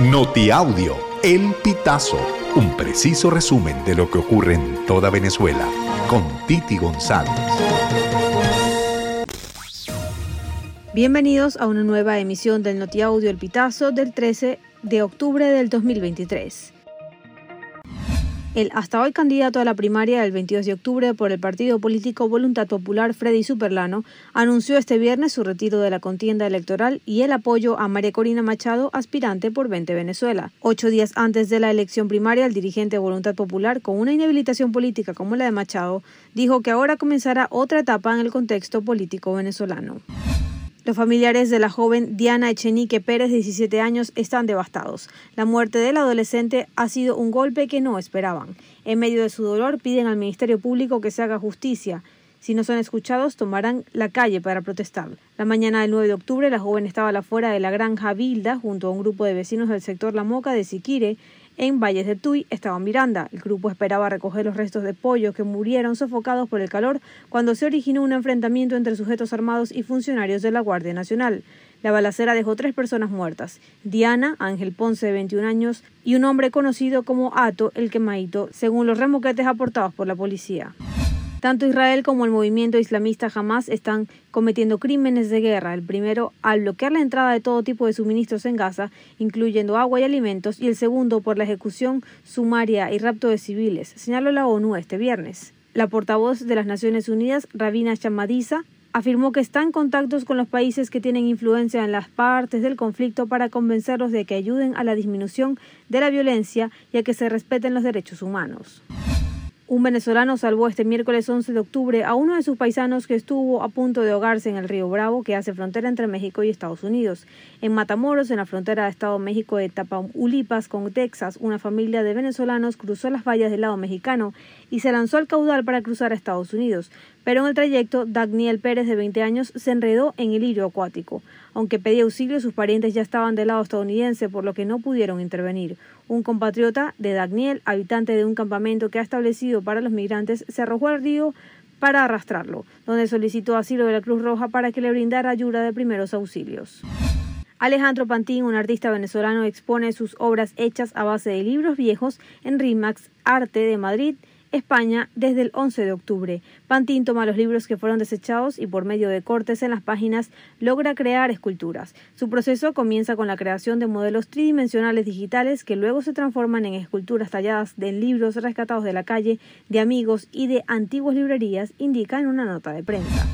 Notiaudio, El Pitazo, un preciso resumen de lo que ocurre en toda Venezuela, con Titi González. Bienvenidos a una nueva emisión del Notiaudio El Pitazo del 13 de octubre del 2023. El hasta hoy candidato a la primaria del 22 de octubre por el partido político Voluntad Popular, Freddy Superlano, anunció este viernes su retiro de la contienda electoral y el apoyo a María Corina Machado, aspirante por 20 Venezuela. Ocho días antes de la elección primaria, el dirigente de Voluntad Popular, con una inhabilitación política como la de Machado, dijo que ahora comenzará otra etapa en el contexto político venezolano. Los familiares de la joven Diana Echenique Pérez, de 17 años, están devastados. La muerte del adolescente ha sido un golpe que no esperaban. En medio de su dolor piden al Ministerio Público que se haga justicia. Si no son escuchados, tomarán la calle para protestar. La mañana del 9 de octubre, la joven estaba a la de la granja Vilda junto a un grupo de vecinos del sector La Moca de Siquire, en Valles de Tuy estaba Miranda. El grupo esperaba recoger los restos de pollos que murieron sofocados por el calor cuando se originó un enfrentamiento entre sujetos armados y funcionarios de la Guardia Nacional. La balacera dejó tres personas muertas: Diana, Ángel Ponce, de 21 años, y un hombre conocido como Ato el Quemaito, según los remoquetes aportados por la policía. Tanto Israel como el movimiento islamista Hamas están cometiendo crímenes de guerra. El primero al bloquear la entrada de todo tipo de suministros en Gaza, incluyendo agua y alimentos, y el segundo por la ejecución sumaria y rapto de civiles, señaló la ONU este viernes. La portavoz de las Naciones Unidas, Rabina Shamadiza, afirmó que está en contactos con los países que tienen influencia en las partes del conflicto para convencerlos de que ayuden a la disminución de la violencia y a que se respeten los derechos humanos. Un venezolano salvó este miércoles 11 de octubre a uno de sus paisanos que estuvo a punto de ahogarse en el río Bravo, que hace frontera entre México y Estados Unidos. En Matamoros, en la frontera de Estado México de Tapaulipas con Texas, una familia de venezolanos cruzó las vallas del lado mexicano y se lanzó al caudal para cruzar a Estados Unidos. Pero en el trayecto, Daniel Pérez, de 20 años, se enredó en el hilo acuático. Aunque pedía auxilio, sus parientes ya estaban del lado estadounidense, por lo que no pudieron intervenir. Un compatriota de Daniel, habitante de un campamento que ha establecido para los migrantes, se arrojó al río para arrastrarlo, donde solicitó asilo de la Cruz Roja para que le brindara ayuda de primeros auxilios. Alejandro Pantín, un artista venezolano, expone sus obras hechas a base de libros viejos en RIMAX Arte de Madrid España desde el 11 de octubre. Pantin toma los libros que fueron desechados y por medio de cortes en las páginas logra crear esculturas. Su proceso comienza con la creación de modelos tridimensionales digitales que luego se transforman en esculturas talladas de libros rescatados de la calle, de amigos y de antiguas librerías, indica en una nota de prensa.